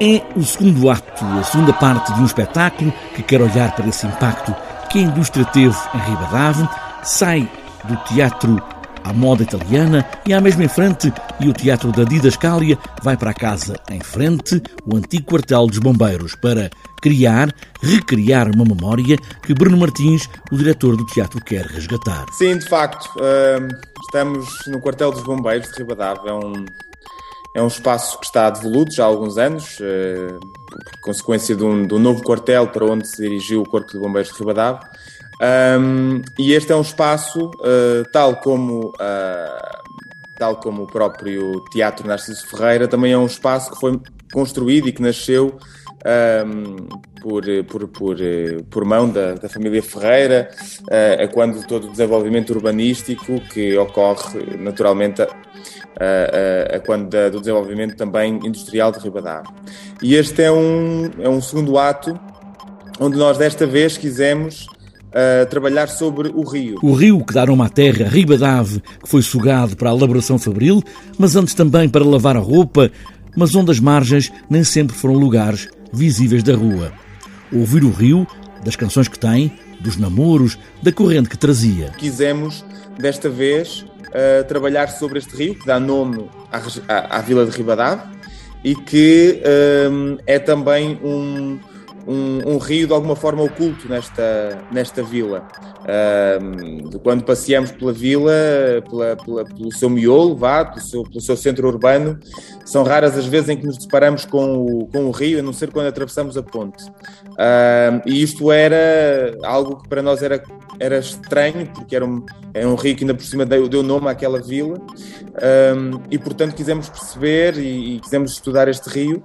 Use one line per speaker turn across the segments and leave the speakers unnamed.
É o segundo ato, a segunda parte de um espetáculo que quer olhar para esse impacto que a indústria teve em Ribadave, sai do teatro à moda italiana e à mesma em frente e o Teatro da Didascália vai para a casa em frente, o antigo quartel dos bombeiros, para criar, recriar uma memória que Bruno Martins, o diretor do teatro, quer resgatar.
Sim, de facto, hum, estamos no quartel dos bombeiros de Ribadave, é um, é um espaço que está devoluto já há alguns anos, hum, por consequência de um, de um novo quartel para onde se dirigiu o Corpo de Bombeiros de Ribadave. Um, e este é um espaço, uh, tal como uh, tal como o próprio Teatro Narciso Ferreira, também é um espaço que foi construído e que nasceu um, por, por, por, por mão da, da família Ferreira, uh, a quando todo o desenvolvimento urbanístico que ocorre naturalmente a, a, a quando da, do desenvolvimento também industrial de Ribadavia. E este é um, é um segundo ato onde nós desta vez quisemos a trabalhar sobre o rio.
O rio que dá nome à terra, Ribadave, que foi sugado para a elaboração fabril, mas antes também para lavar a roupa, mas onde as margens nem sempre foram lugares visíveis da rua. Ouvir o rio, das canções que tem, dos namoros, da corrente que trazia.
Quisemos, desta vez, uh, trabalhar sobre este rio, que dá nome à, à, à Vila de Ribadave, e que uh, é também um um, um, rio de alguma forma oculto nesta, nesta vila. Quando passeamos pela vila, pela, pela, pelo seu miolo, vá, pelo seu, pelo seu centro urbano, são raras as vezes em que nos deparamos com o, com o rio, a não ser quando atravessamos a ponte. E isto era algo que para nós era, era estranho, porque era um, é um rio que ainda por cima deu, deu nome àquela vila, um, e portanto quisemos perceber e, e, quisemos estudar este rio,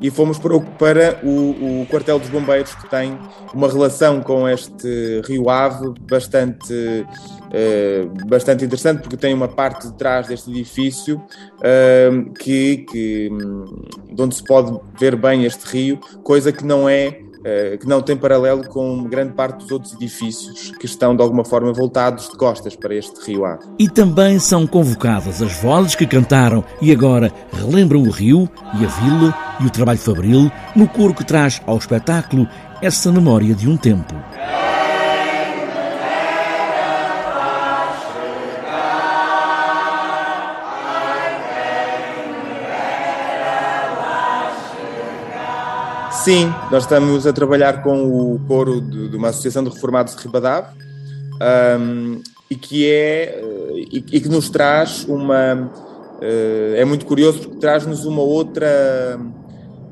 e fomos para, o, para o, o, quartel dos bombeiros, que tem uma relação com este rio Ave bastante, uh, bastante interessante, porque tem uma parte de trás deste edifício uh, que, que, de onde se pode ver bem este rio, coisa que não é que não tem paralelo com grande parte dos outros edifícios que estão de alguma forma voltados de costas para este rio Ave.
E também são convocadas as vozes que cantaram e agora relembram o rio e a vila e o trabalho fabril no coro que traz ao espetáculo essa memória de um tempo.
Sim, nós estamos a trabalhar com o coro de, de uma associação de reformados de Ribadave um, e que é e, e, que nos traz uma uh, é muito curioso porque traz-nos uma outra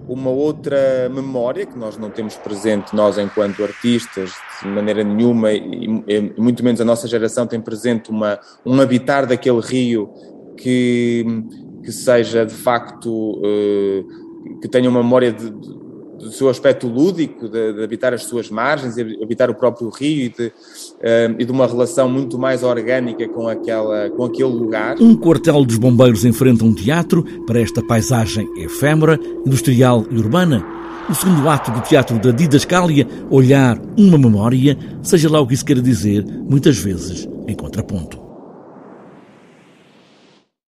uma outra memória que nós não temos presente nós enquanto artistas de maneira nenhuma e, e muito menos a nossa geração tem presente uma um habitar daquele rio que que seja de facto uh, que tenha uma memória de, do seu aspecto lúdico, de, de, habitar as suas margens, e habitar o próprio rio e de, uh, e de uma relação muito mais orgânica com, aquela, com aquele lugar.
Um quartel dos bombeiros enfrenta um teatro para esta paisagem efêmera, industrial e urbana. O segundo ato do teatro da Didascália, olhar uma memória, seja lá o que isso queira dizer, muitas vezes em contraponto.